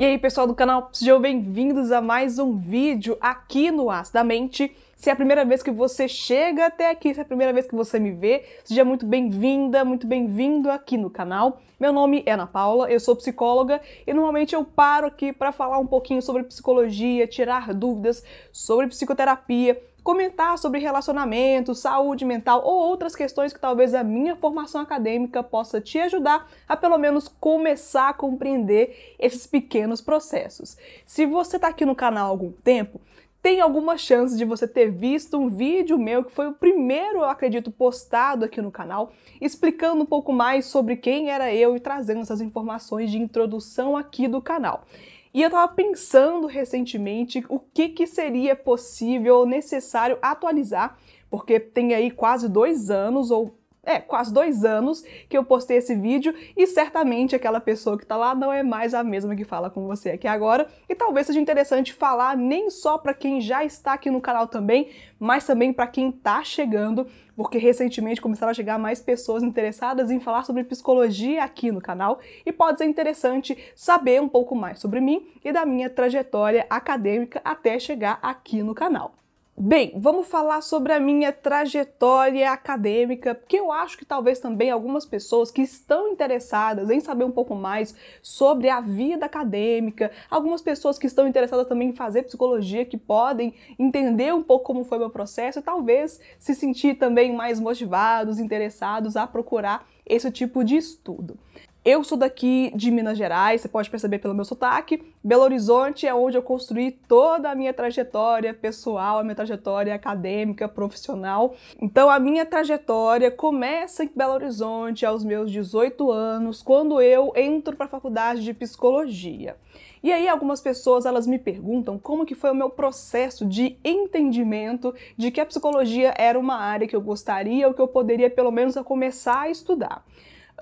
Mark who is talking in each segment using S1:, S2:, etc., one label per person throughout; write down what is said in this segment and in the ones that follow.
S1: E aí, pessoal do canal, sejam bem-vindos a mais um vídeo aqui no As da Mente. Se é a primeira vez que você chega até aqui, se é a primeira vez que você me vê, seja muito bem-vinda, muito bem-vindo aqui no canal. Meu nome é Ana Paula, eu sou psicóloga e normalmente eu paro aqui para falar um pouquinho sobre psicologia, tirar dúvidas sobre psicoterapia, comentar sobre relacionamento, saúde mental ou outras questões que talvez a minha formação acadêmica possa te ajudar a pelo menos começar a compreender esses pequenos processos. Se você está aqui no canal há algum tempo, tem alguma chance de você ter visto um vídeo meu que foi o primeiro, eu acredito, postado aqui no canal, explicando um pouco mais sobre quem era eu e trazendo essas informações de introdução aqui do canal. E eu estava pensando recentemente o que, que seria possível ou necessário atualizar, porque tem aí quase dois anos, ou é, quase dois anos que eu postei esse vídeo e certamente aquela pessoa que está lá não é mais a mesma que fala com você aqui agora. E talvez seja interessante falar nem só para quem já está aqui no canal também, mas também para quem está chegando, porque recentemente começaram a chegar mais pessoas interessadas em falar sobre psicologia aqui no canal e pode ser interessante saber um pouco mais sobre mim e da minha trajetória acadêmica até chegar aqui no canal. Bem, vamos falar sobre a minha trajetória acadêmica, porque eu acho que talvez também algumas pessoas que estão interessadas em saber um pouco mais sobre a vida acadêmica, algumas pessoas que estão interessadas também em fazer psicologia, que podem entender um pouco como foi meu processo e talvez se sentir também mais motivados, interessados a procurar esse tipo de estudo. Eu sou daqui de Minas Gerais, você pode perceber pelo meu sotaque. Belo Horizonte é onde eu construí toda a minha trajetória pessoal, a minha trajetória acadêmica, profissional. Então a minha trajetória começa em Belo Horizonte aos meus 18 anos, quando eu entro para a faculdade de psicologia. E aí algumas pessoas elas me perguntam como que foi o meu processo de entendimento de que a psicologia era uma área que eu gostaria ou que eu poderia pelo menos começar a estudar.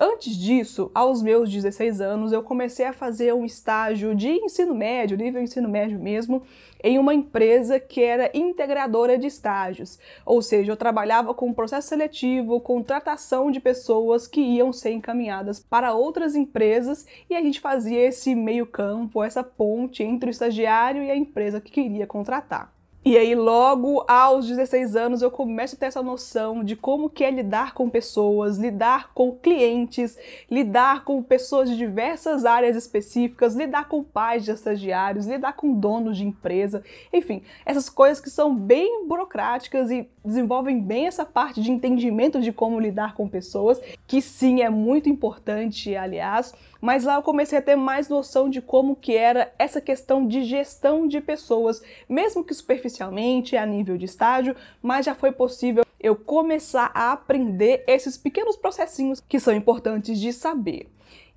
S1: Antes disso, aos meus 16 anos, eu comecei a fazer um estágio de ensino médio, nível ensino médio mesmo, em uma empresa que era integradora de estágios. Ou seja, eu trabalhava com processo seletivo, contratação de pessoas que iam ser encaminhadas para outras empresas e a gente fazia esse meio-campo, essa ponte entre o estagiário e a empresa que queria contratar. E aí, logo aos 16 anos, eu começo a ter essa noção de como que é lidar com pessoas, lidar com clientes, lidar com pessoas de diversas áreas específicas, lidar com pais de estagiários, lidar com donos de empresa, enfim, essas coisas que são bem burocráticas e desenvolvem bem essa parte de entendimento de como lidar com pessoas, que sim é muito importante, aliás, mas lá eu comecei a ter mais noção de como que era essa questão de gestão de pessoas, mesmo que superficialmente, a nível de estágio, mas já foi possível eu começar a aprender esses pequenos processinhos que são importantes de saber.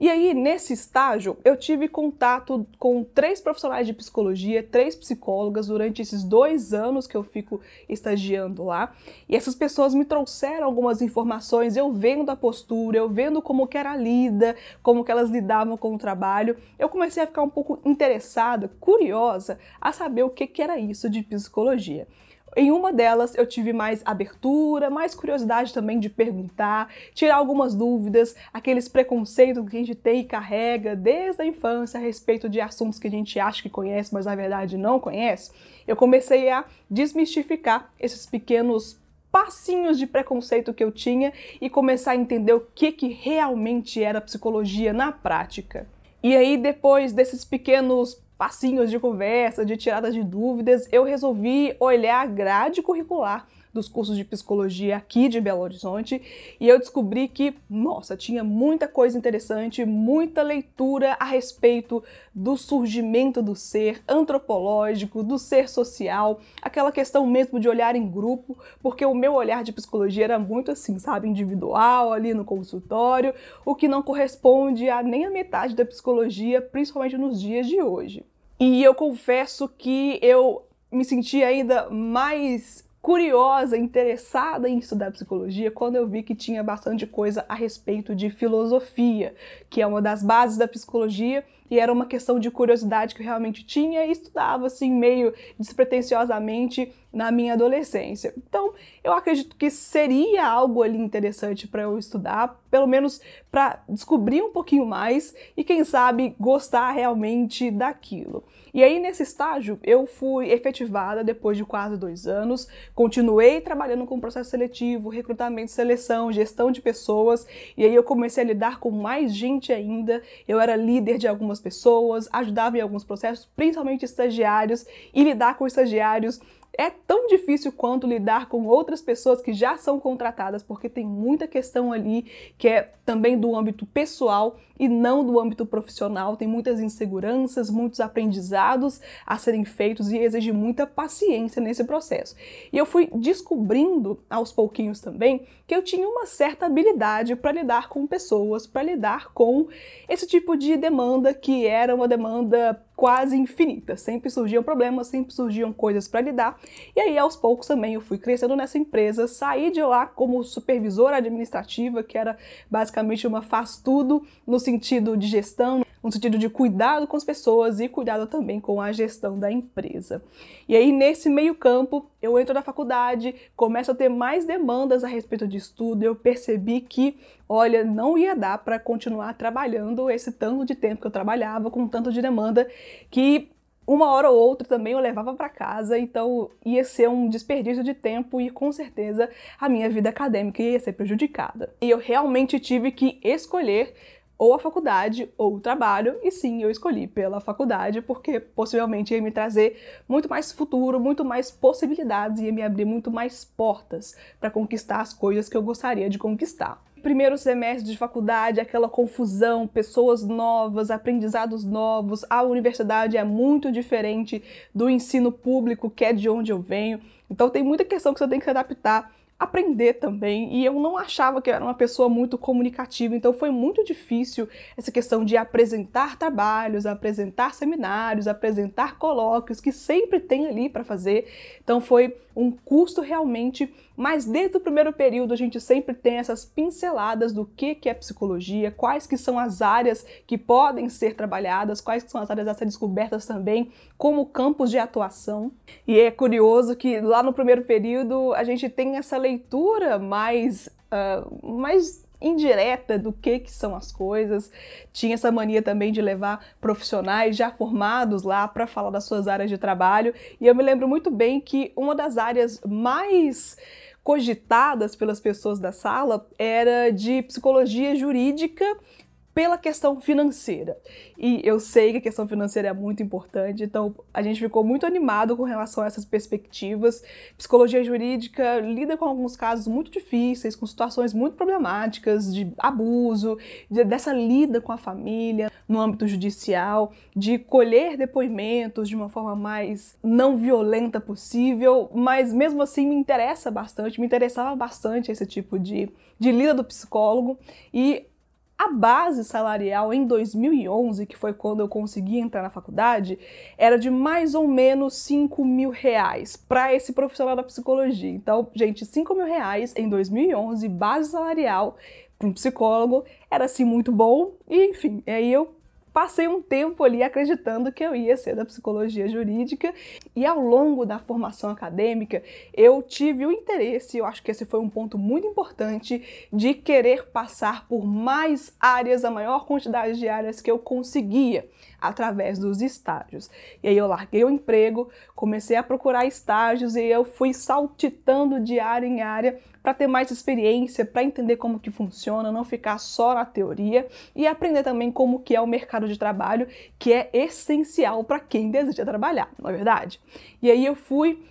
S1: E aí, nesse estágio, eu tive contato com três profissionais de psicologia, três psicólogas durante esses dois anos que eu fico estagiando lá. E essas pessoas me trouxeram algumas informações, eu vendo a postura, eu vendo como que era lida, como que elas lidavam com o trabalho. Eu comecei a ficar um pouco interessada, curiosa, a saber o que, que era isso de psicologia. Em uma delas eu tive mais abertura, mais curiosidade também de perguntar, tirar algumas dúvidas, aqueles preconceitos que a gente tem e carrega desde a infância a respeito de assuntos que a gente acha que conhece, mas na verdade não conhece. Eu comecei a desmistificar esses pequenos passinhos de preconceito que eu tinha e começar a entender o que, que realmente era psicologia na prática. E aí, depois desses pequenos passinhos de conversa, de tirada de dúvidas, eu resolvi olhar a grade curricular dos cursos de psicologia aqui de Belo Horizonte e eu descobri que, nossa, tinha muita coisa interessante, muita leitura a respeito do surgimento do ser antropológico, do ser social, aquela questão mesmo de olhar em grupo, porque o meu olhar de psicologia era muito assim, sabe, individual ali no consultório, o que não corresponde a nem a metade da psicologia, principalmente nos dias de hoje. E eu confesso que eu me senti ainda mais curiosa, interessada em estudar psicologia quando eu vi que tinha bastante coisa a respeito de filosofia, que é uma das bases da psicologia e era uma questão de curiosidade que eu realmente tinha e estudava assim meio despretensiosamente na minha adolescência. Então, eu acredito que seria algo ali interessante para eu estudar, pelo menos para descobrir um pouquinho mais e quem sabe gostar realmente daquilo. E aí, nesse estágio, eu fui efetivada depois de quase dois anos, continuei trabalhando com processo seletivo, recrutamento, seleção, gestão de pessoas, e aí eu comecei a lidar com mais gente ainda. Eu era líder de algumas pessoas, ajudava em alguns processos, principalmente estagiários, e lidar com estagiários é tão difícil quanto lidar com outras pessoas que já são contratadas, porque tem muita questão ali que é também do âmbito pessoal e não do âmbito profissional. Tem muitas inseguranças, muitos aprendizados a serem feitos e exige muita paciência nesse processo. E eu fui descobrindo aos pouquinhos também que eu tinha uma certa habilidade para lidar com pessoas, para lidar com esse tipo de demanda que era uma demanda quase infinita. Sempre surgiam problemas, sempre surgiam coisas para lidar. E aí, aos poucos também, eu fui crescendo nessa empresa, saí de lá como supervisora administrativa, que era basicamente uma faz-tudo no sentido de gestão, no sentido de cuidado com as pessoas e cuidado também com a gestão da empresa. E aí, nesse meio campo, eu entro na faculdade, começo a ter mais demandas a respeito de estudo, eu percebi que, olha, não ia dar para continuar trabalhando esse tanto de tempo que eu trabalhava, com tanto de demanda, que uma hora ou outra também eu levava para casa, então ia ser um desperdício de tempo e com certeza a minha vida acadêmica ia ser prejudicada. E eu realmente tive que escolher ou a faculdade ou o trabalho, e sim, eu escolhi pela faculdade porque possivelmente ia me trazer muito mais futuro, muito mais possibilidades, ia me abrir muito mais portas para conquistar as coisas que eu gostaria de conquistar primeiro semestre de faculdade, aquela confusão, pessoas novas, aprendizados novos. A universidade é muito diferente do ensino público, que é de onde eu venho. Então tem muita questão que você tem que se adaptar aprender também. E eu não achava que eu era uma pessoa muito comunicativa, então foi muito difícil essa questão de apresentar trabalhos, apresentar seminários, apresentar colóquios que sempre tem ali para fazer. Então foi um custo realmente, mas desde o primeiro período a gente sempre tem essas pinceladas do que, que é psicologia, quais que são as áreas que podem ser trabalhadas, quais que são as áreas a ser descobertas também, como campos de atuação. E é curioso que lá no primeiro período a gente tem essa leitura mais, uh, mais indireta do que, que são as coisas. Tinha essa mania também de levar profissionais já formados lá para falar das suas áreas de trabalho. E eu me lembro muito bem que uma das áreas mais cogitadas pelas pessoas da sala era de psicologia jurídica pela questão financeira. E eu sei que a questão financeira é muito importante, então a gente ficou muito animado com relação a essas perspectivas. Psicologia jurídica lida com alguns casos muito difíceis, com situações muito problemáticas de abuso, de, dessa lida com a família no âmbito judicial, de colher depoimentos de uma forma mais não violenta possível, mas mesmo assim me interessa bastante, me interessava bastante esse tipo de, de lida do psicólogo e a base salarial em 2011, que foi quando eu consegui entrar na faculdade, era de mais ou menos 5 mil reais para esse profissional da psicologia. Então, gente, 5 mil reais em 2011, base salarial para um psicólogo, era assim muito bom. E enfim, aí eu passei um tempo ali acreditando que eu ia ser da psicologia jurídica e ao longo da formação acadêmica eu tive o interesse, eu acho que esse foi um ponto muito importante, de querer passar por mais áreas, a maior quantidade de áreas que eu conseguia através dos estágios. E aí eu larguei o emprego, comecei a procurar estágios e eu fui saltitando de área em área para ter mais experiência, para entender como que funciona, não ficar só na teoria e aprender também como que é o mercado de trabalho, que é essencial para quem deseja trabalhar, não é verdade? E aí eu fui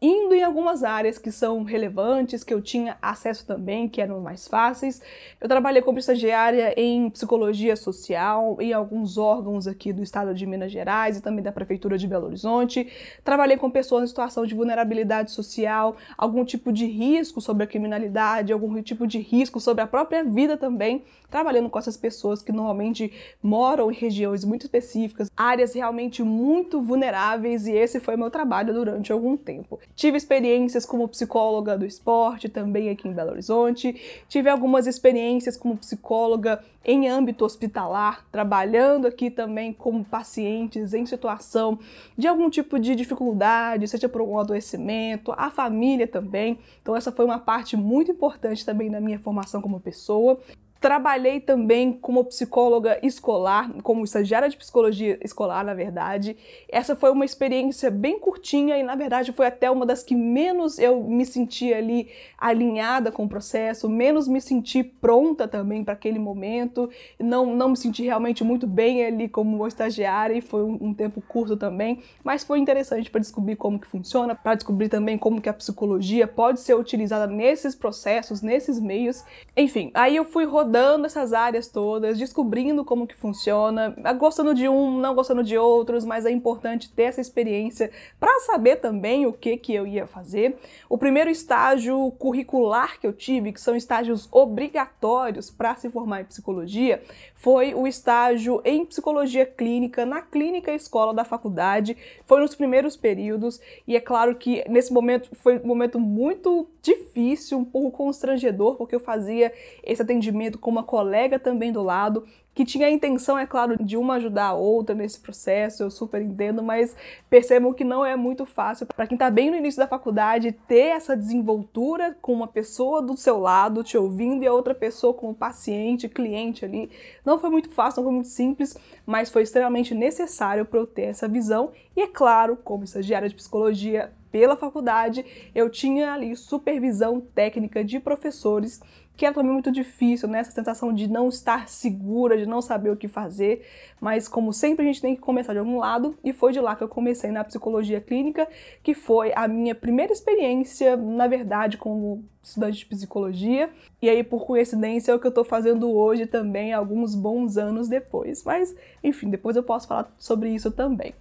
S1: indo em algumas áreas que são relevantes, que eu tinha acesso também, que eram mais fáceis. Eu trabalhei como estagiária em psicologia social, em alguns órgãos aqui do estado de Minas Gerais e também da prefeitura de Belo Horizonte. Trabalhei com pessoas em situação de vulnerabilidade social, algum tipo de risco sobre a criminalidade, algum tipo de risco sobre a própria vida também, trabalhando com essas pessoas que normalmente moram em regiões muito específicas, áreas realmente muito vulneráveis, e esse foi meu trabalho durante algum tempo. Tive experiências como psicóloga do esporte também aqui em Belo Horizonte. Tive algumas experiências como psicóloga em âmbito hospitalar, trabalhando aqui também com pacientes em situação de algum tipo de dificuldade, seja por algum adoecimento, a família também. Então essa foi uma parte muito importante também da minha formação como pessoa. Trabalhei também como psicóloga escolar, como estagiária de psicologia escolar, na verdade. Essa foi uma experiência bem curtinha e, na verdade, foi até uma das que menos eu me senti ali alinhada com o processo, menos me senti pronta também para aquele momento. Não, não me senti realmente muito bem ali como estagiária e foi um, um tempo curto também, mas foi interessante para descobrir como que funciona, para descobrir também como que a psicologia pode ser utilizada nesses processos, nesses meios. Enfim, aí eu fui rodando rodando essas áreas todas, descobrindo como que funciona, gostando de um, não gostando de outros, mas é importante ter essa experiência para saber também o que que eu ia fazer. O primeiro estágio curricular que eu tive, que são estágios obrigatórios para se formar em psicologia, foi o estágio em psicologia clínica na clínica escola da faculdade. Foi nos primeiros períodos e é claro que nesse momento foi um momento muito difícil, um pouco constrangedor, porque eu fazia esse atendimento com uma colega também do lado, que tinha a intenção, é claro, de uma ajudar a outra nesse processo, eu super entendo, mas percebam que não é muito fácil para quem está bem no início da faculdade ter essa desenvoltura com uma pessoa do seu lado te ouvindo e a outra pessoa como paciente, cliente ali. Não foi muito fácil, não foi muito simples, mas foi extremamente necessário para eu ter essa visão. E é claro, como estagiária de psicologia pela faculdade, eu tinha ali supervisão técnica de professores que é também muito difícil, né? Essa sensação de não estar segura, de não saber o que fazer, mas como sempre a gente tem que começar de algum lado, e foi de lá que eu comecei na psicologia clínica, que foi a minha primeira experiência, na verdade, como estudante de psicologia, e aí por coincidência é o que eu tô fazendo hoje também, alguns bons anos depois. Mas, enfim, depois eu posso falar sobre isso também.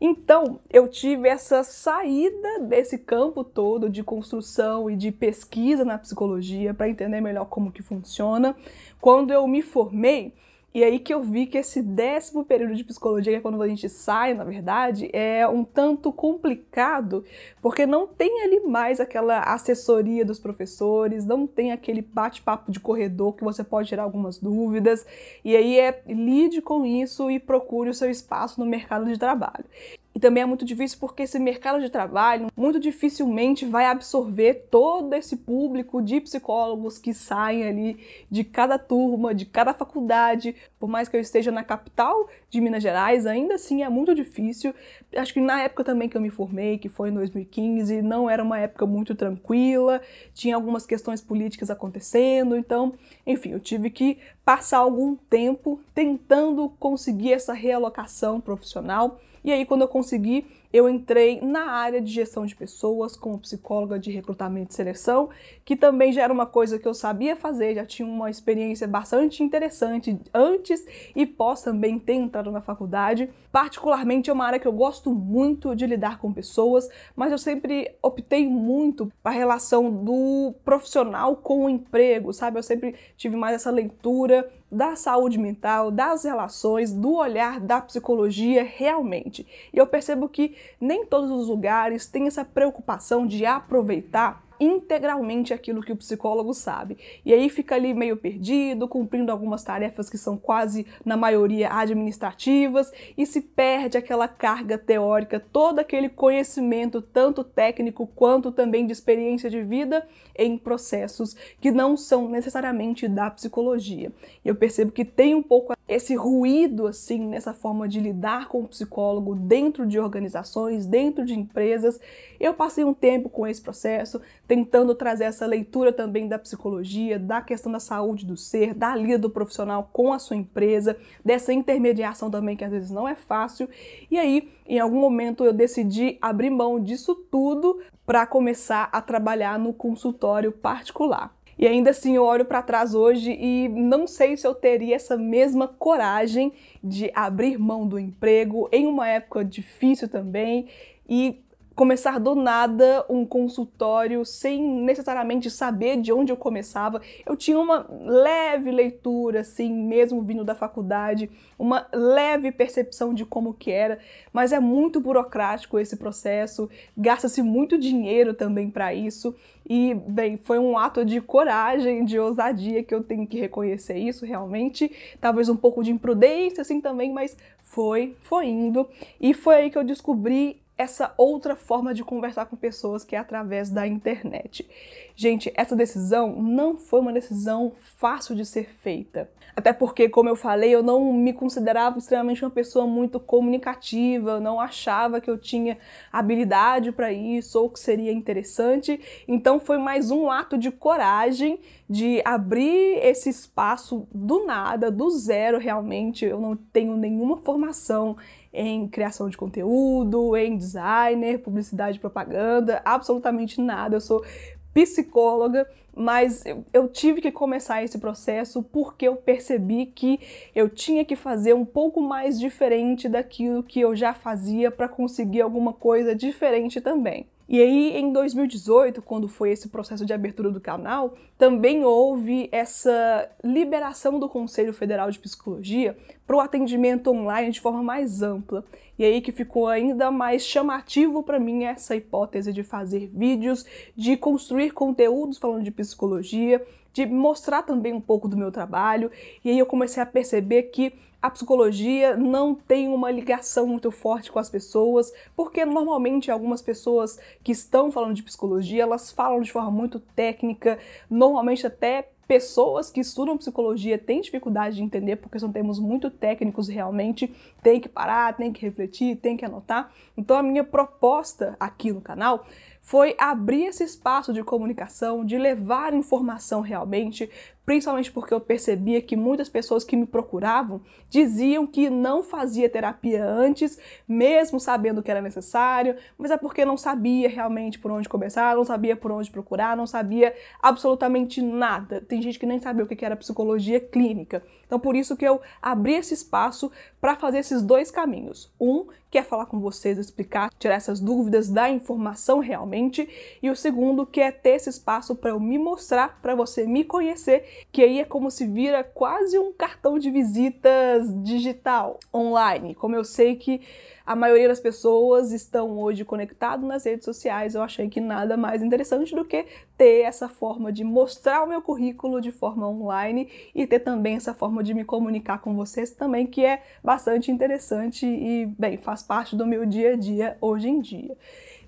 S1: Então, eu tive essa saída desse campo todo de construção e de pesquisa na psicologia para entender melhor como que funciona. Quando eu me formei, e aí que eu vi que esse décimo período de psicologia, que é quando a gente sai, na verdade, é um tanto complicado, porque não tem ali mais aquela assessoria dos professores, não tem aquele bate-papo de corredor que você pode tirar algumas dúvidas, e aí é lide com isso e procure o seu espaço no mercado de trabalho. E também é muito difícil porque esse mercado de trabalho muito dificilmente vai absorver todo esse público de psicólogos que saem ali de cada turma, de cada faculdade. Por mais que eu esteja na capital de Minas Gerais, ainda assim é muito difícil. Acho que na época também que eu me formei, que foi em 2015, não era uma época muito tranquila, tinha algumas questões políticas acontecendo, então, enfim, eu tive que passar algum tempo tentando conseguir essa realocação profissional e aí, quando eu consegui, eu entrei na área de gestão de pessoas como psicóloga de recrutamento e seleção, que também já era uma coisa que eu sabia fazer, já tinha uma experiência bastante interessante antes e pós também ter entrado na faculdade. Particularmente é uma área que eu gosto muito de lidar com pessoas, mas eu sempre optei muito para a relação do profissional com o emprego, sabe? Eu sempre tive mais essa leitura da saúde mental, das relações, do olhar da psicologia realmente. E eu percebo que nem todos os lugares têm essa preocupação de aproveitar integralmente aquilo que o psicólogo sabe. E aí fica ali meio perdido, cumprindo algumas tarefas que são quase, na maioria, administrativas, e se perde aquela carga teórica, todo aquele conhecimento, tanto técnico quanto também de experiência de vida, em processos que não são necessariamente da psicologia. E eu percebo que tem um pouco esse ruído assim nessa forma de lidar com o psicólogo dentro de organizações, dentro de empresas. Eu passei um tempo com esse processo, tentando trazer essa leitura também da psicologia, da questão da saúde do ser, da lida do profissional com a sua empresa, dessa intermediação também que às vezes não é fácil. E aí, em algum momento eu decidi abrir mão disso tudo para começar a trabalhar no consultório particular. E ainda assim eu olho para trás hoje e não sei se eu teria essa mesma coragem de abrir mão do emprego em uma época difícil também e começar do nada um consultório sem necessariamente saber de onde eu começava. Eu tinha uma leve leitura, assim, mesmo vindo da faculdade, uma leve percepção de como que era, mas é muito burocrático esse processo, gasta-se muito dinheiro também para isso. E, bem, foi um ato de coragem, de ousadia que eu tenho que reconhecer isso realmente. Talvez um pouco de imprudência, assim também, mas foi, foi indo. E foi aí que eu descobri essa outra forma de conversar com pessoas que é através da internet. Gente, essa decisão não foi uma decisão fácil de ser feita. Até porque, como eu falei, eu não me considerava extremamente uma pessoa muito comunicativa, eu não achava que eu tinha habilidade para isso ou que seria interessante. Então foi mais um ato de coragem de abrir esse espaço do nada, do zero realmente. Eu não tenho nenhuma formação em criação de conteúdo, em designer, publicidade propaganda, absolutamente nada. Eu sou psicóloga, mas eu, tive que começar esse processo porque eu percebi que eu tinha que fazer um pouco mais diferente daquilo que eu já fazia para conseguir alguma coisa diferente também. E aí, em 2018, quando foi esse processo de abertura do canal, também houve essa liberação do Conselho Federal de Psicologia para o atendimento online de forma mais ampla. E aí que ficou ainda mais chamativo para mim essa hipótese de fazer vídeos, de construir conteúdos falando de psicologia, de mostrar também um pouco do meu trabalho. E aí eu comecei a perceber que a psicologia não tem uma ligação muito forte com as pessoas, porque normalmente algumas pessoas que estão falando de psicologia, elas falam de forma muito técnica, normalmente até pessoas que estudam psicologia têm dificuldade de entender, porque são termos muito técnicos realmente, tem que parar, tem que refletir, tem que anotar. Então a minha proposta aqui no canal foi abrir esse espaço de comunicação, de levar informação realmente, principalmente porque eu percebia que muitas pessoas que me procuravam diziam que não fazia terapia antes, mesmo sabendo que era necessário, mas é porque não sabia realmente por onde começar, não sabia por onde procurar, não sabia absolutamente nada. Tem gente que nem sabia o que era psicologia clínica. Então, por isso que eu abri esse espaço para fazer esses dois caminhos. Um, que é falar com vocês, explicar, tirar essas dúvidas, dar informação realmente, e o segundo, que é ter esse espaço para eu me mostrar, para você me conhecer que aí é como se vira quase um cartão de visitas digital, online. Como eu sei que a maioria das pessoas estão hoje conectadas nas redes sociais, eu achei que nada mais interessante do que ter essa forma de mostrar o meu currículo de forma online e ter também essa forma de me comunicar com vocês também, que é bastante interessante e, bem, faz parte do meu dia a dia hoje em dia.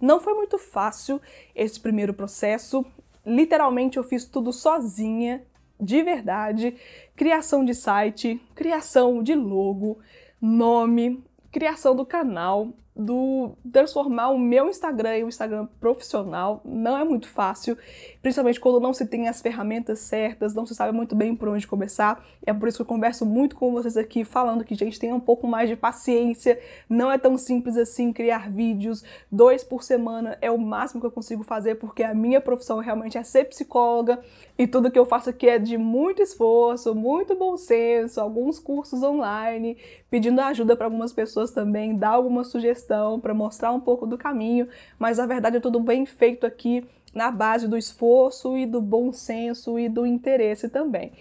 S1: Não foi muito fácil esse primeiro processo. Literalmente eu fiz tudo sozinha, de verdade, criação de site, criação de logo, nome, criação do canal, do transformar o meu Instagram em um Instagram profissional não é muito fácil, principalmente quando não se tem as ferramentas certas, não se sabe muito bem por onde começar. É por isso que eu converso muito com vocês aqui, falando que, gente, tenha um pouco mais de paciência. Não é tão simples assim criar vídeos. Dois por semana é o máximo que eu consigo fazer, porque a minha profissão realmente é ser psicóloga e tudo que eu faço aqui é de muito esforço, muito bom senso, alguns cursos online, pedindo ajuda para algumas pessoas também, dar alguma sugestão para mostrar um pouco do caminho, mas a verdade é tudo bem feito aqui na base do esforço e do bom senso e do interesse também.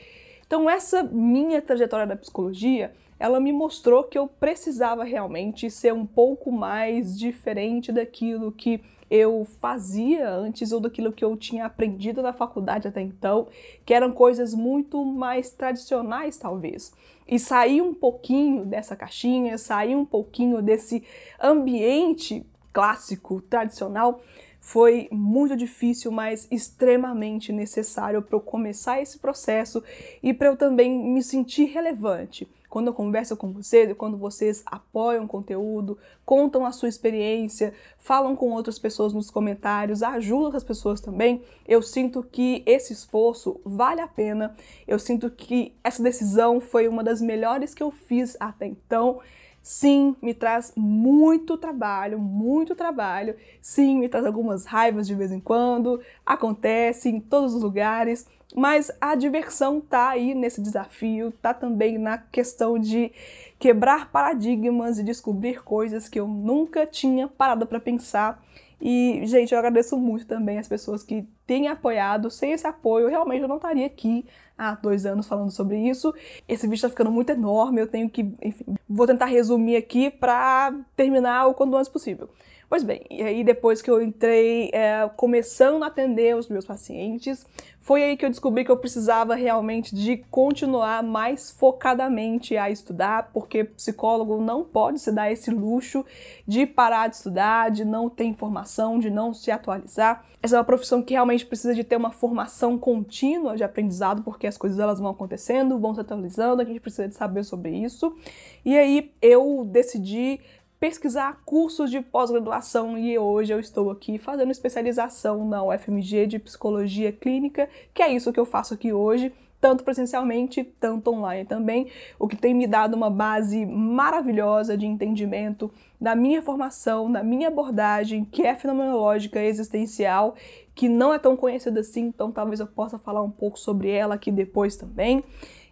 S1: Então essa minha trajetória da psicologia, ela me mostrou que eu precisava realmente ser um pouco mais diferente daquilo que eu fazia antes ou daquilo que eu tinha aprendido na faculdade até então, que eram coisas muito mais tradicionais, talvez. E sair um pouquinho dessa caixinha, sair um pouquinho desse ambiente clássico, tradicional, foi muito difícil, mas extremamente necessário para eu começar esse processo e para eu também me sentir relevante quando eu converso com vocês e quando vocês apoiam o conteúdo, contam a sua experiência, falam com outras pessoas nos comentários, ajudam as pessoas também, eu sinto que esse esforço vale a pena. Eu sinto que essa decisão foi uma das melhores que eu fiz até então. Sim, me traz muito trabalho, muito trabalho. Sim, me traz algumas raivas de vez em quando. Acontece em todos os lugares. Mas a diversão tá aí nesse desafio, tá também na questão de quebrar paradigmas e descobrir coisas que eu nunca tinha parado para pensar. E, gente, eu agradeço muito também as pessoas que têm apoiado. Sem esse apoio, realmente eu não estaria aqui há dois anos falando sobre isso. Esse vídeo está ficando muito enorme, eu tenho que, enfim, vou tentar resumir aqui para terminar o quanto antes possível. Pois bem, e aí depois que eu entrei é, começando a atender os meus pacientes, foi aí que eu descobri que eu precisava realmente de continuar mais focadamente a estudar, porque psicólogo não pode se dar esse luxo de parar de estudar, de não ter informação, de não se atualizar. Essa é uma profissão que realmente precisa de ter uma formação contínua de aprendizado, porque as coisas elas vão acontecendo, vão se atualizando, a gente precisa de saber sobre isso. E aí eu decidi pesquisar cursos de pós-graduação e hoje eu estou aqui fazendo especialização na UFMG de Psicologia Clínica, que é isso que eu faço aqui hoje, tanto presencialmente, tanto online também, o que tem me dado uma base maravilhosa de entendimento da minha formação, da minha abordagem, que é fenomenológica existencial, que não é tão conhecida assim, então talvez eu possa falar um pouco sobre ela aqui depois também.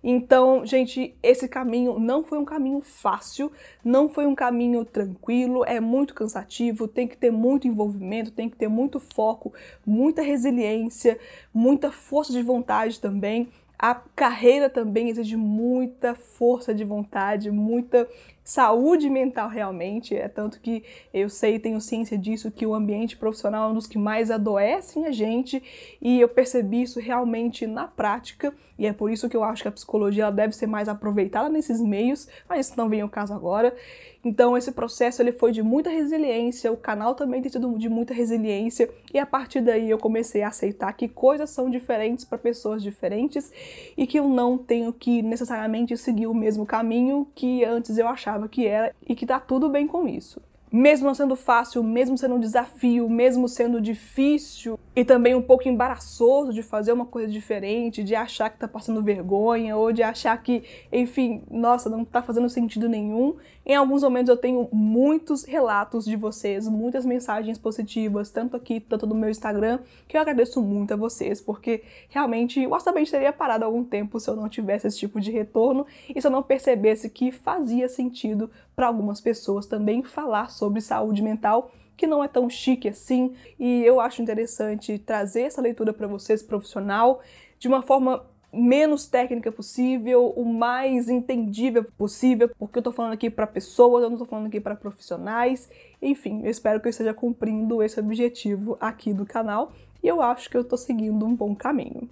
S1: Então, gente, esse caminho não foi um caminho fácil, não foi um caminho tranquilo, é muito cansativo, tem que ter muito envolvimento, tem que ter muito foco, muita resiliência, muita força de vontade também. A carreira também exige muita força de vontade, muita saúde mental realmente. É tanto que eu sei, tenho ciência disso, que o ambiente profissional é um dos que mais adoecem a gente, e eu percebi isso realmente na prática, e é por isso que eu acho que a psicologia deve ser mais aproveitada nesses meios, mas isso não vem ao caso agora. Então esse processo ele foi de muita resiliência, o canal também tem sido de muita resiliência e a partir daí eu comecei a aceitar que coisas são diferentes para pessoas diferentes e que eu não tenho que necessariamente seguir o mesmo caminho que antes eu achava que era e que tá tudo bem com isso. Mesmo não sendo fácil, mesmo sendo um desafio, mesmo sendo difícil e também um pouco embaraçoso de fazer uma coisa diferente, de achar que tá passando vergonha ou de achar que, enfim, nossa, não tá fazendo sentido nenhum. Em alguns momentos eu tenho muitos relatos de vocês, muitas mensagens positivas, tanto aqui, tanto no meu Instagram, que eu agradeço muito a vocês, porque realmente o Astamente teria parado algum tempo se eu não tivesse esse tipo de retorno e se eu não percebesse que fazia sentido para algumas pessoas também falar sobre saúde mental, que não é tão chique assim, e eu acho interessante trazer essa leitura para vocês profissional de uma forma menos técnica possível, o mais entendível possível, porque eu tô falando aqui para pessoas, eu não tô falando aqui para profissionais. Enfim, eu espero que eu esteja cumprindo esse objetivo aqui do canal e eu acho que eu tô seguindo um bom caminho.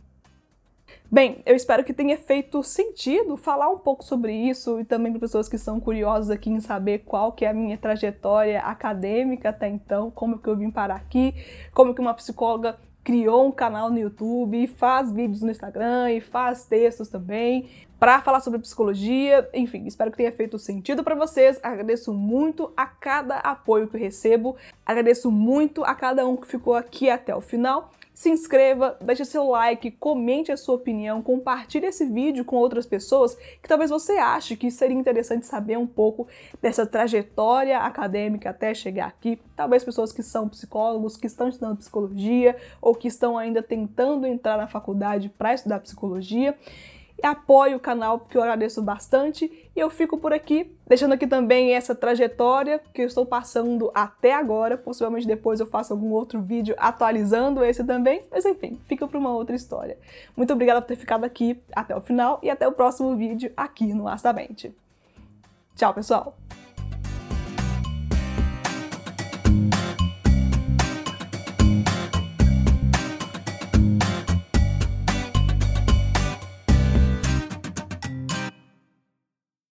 S1: Bem, eu espero que tenha feito sentido falar um pouco sobre isso e também para pessoas que são curiosas aqui em saber qual que é a minha trajetória acadêmica até então, como que eu vim parar aqui, como que uma psicóloga criou um canal no YouTube faz vídeos no Instagram e faz textos também para falar sobre psicologia. Enfim, espero que tenha feito sentido para vocês. Agradeço muito a cada apoio que eu recebo. Agradeço muito a cada um que ficou aqui até o final se inscreva, deixe seu like, comente a sua opinião, compartilhe esse vídeo com outras pessoas que talvez você ache que seria interessante saber um pouco dessa trajetória acadêmica até chegar aqui. Talvez pessoas que são psicólogos, que estão estudando psicologia ou que estão ainda tentando entrar na faculdade para estudar psicologia apoie o canal, porque eu agradeço bastante. E eu fico por aqui, deixando aqui também essa trajetória que eu estou passando até agora. Possivelmente depois eu faço algum outro vídeo atualizando esse também. Mas enfim, fica para uma outra história. Muito obrigada por ter ficado aqui até o final e até o próximo vídeo aqui no Astamente. Tchau, pessoal!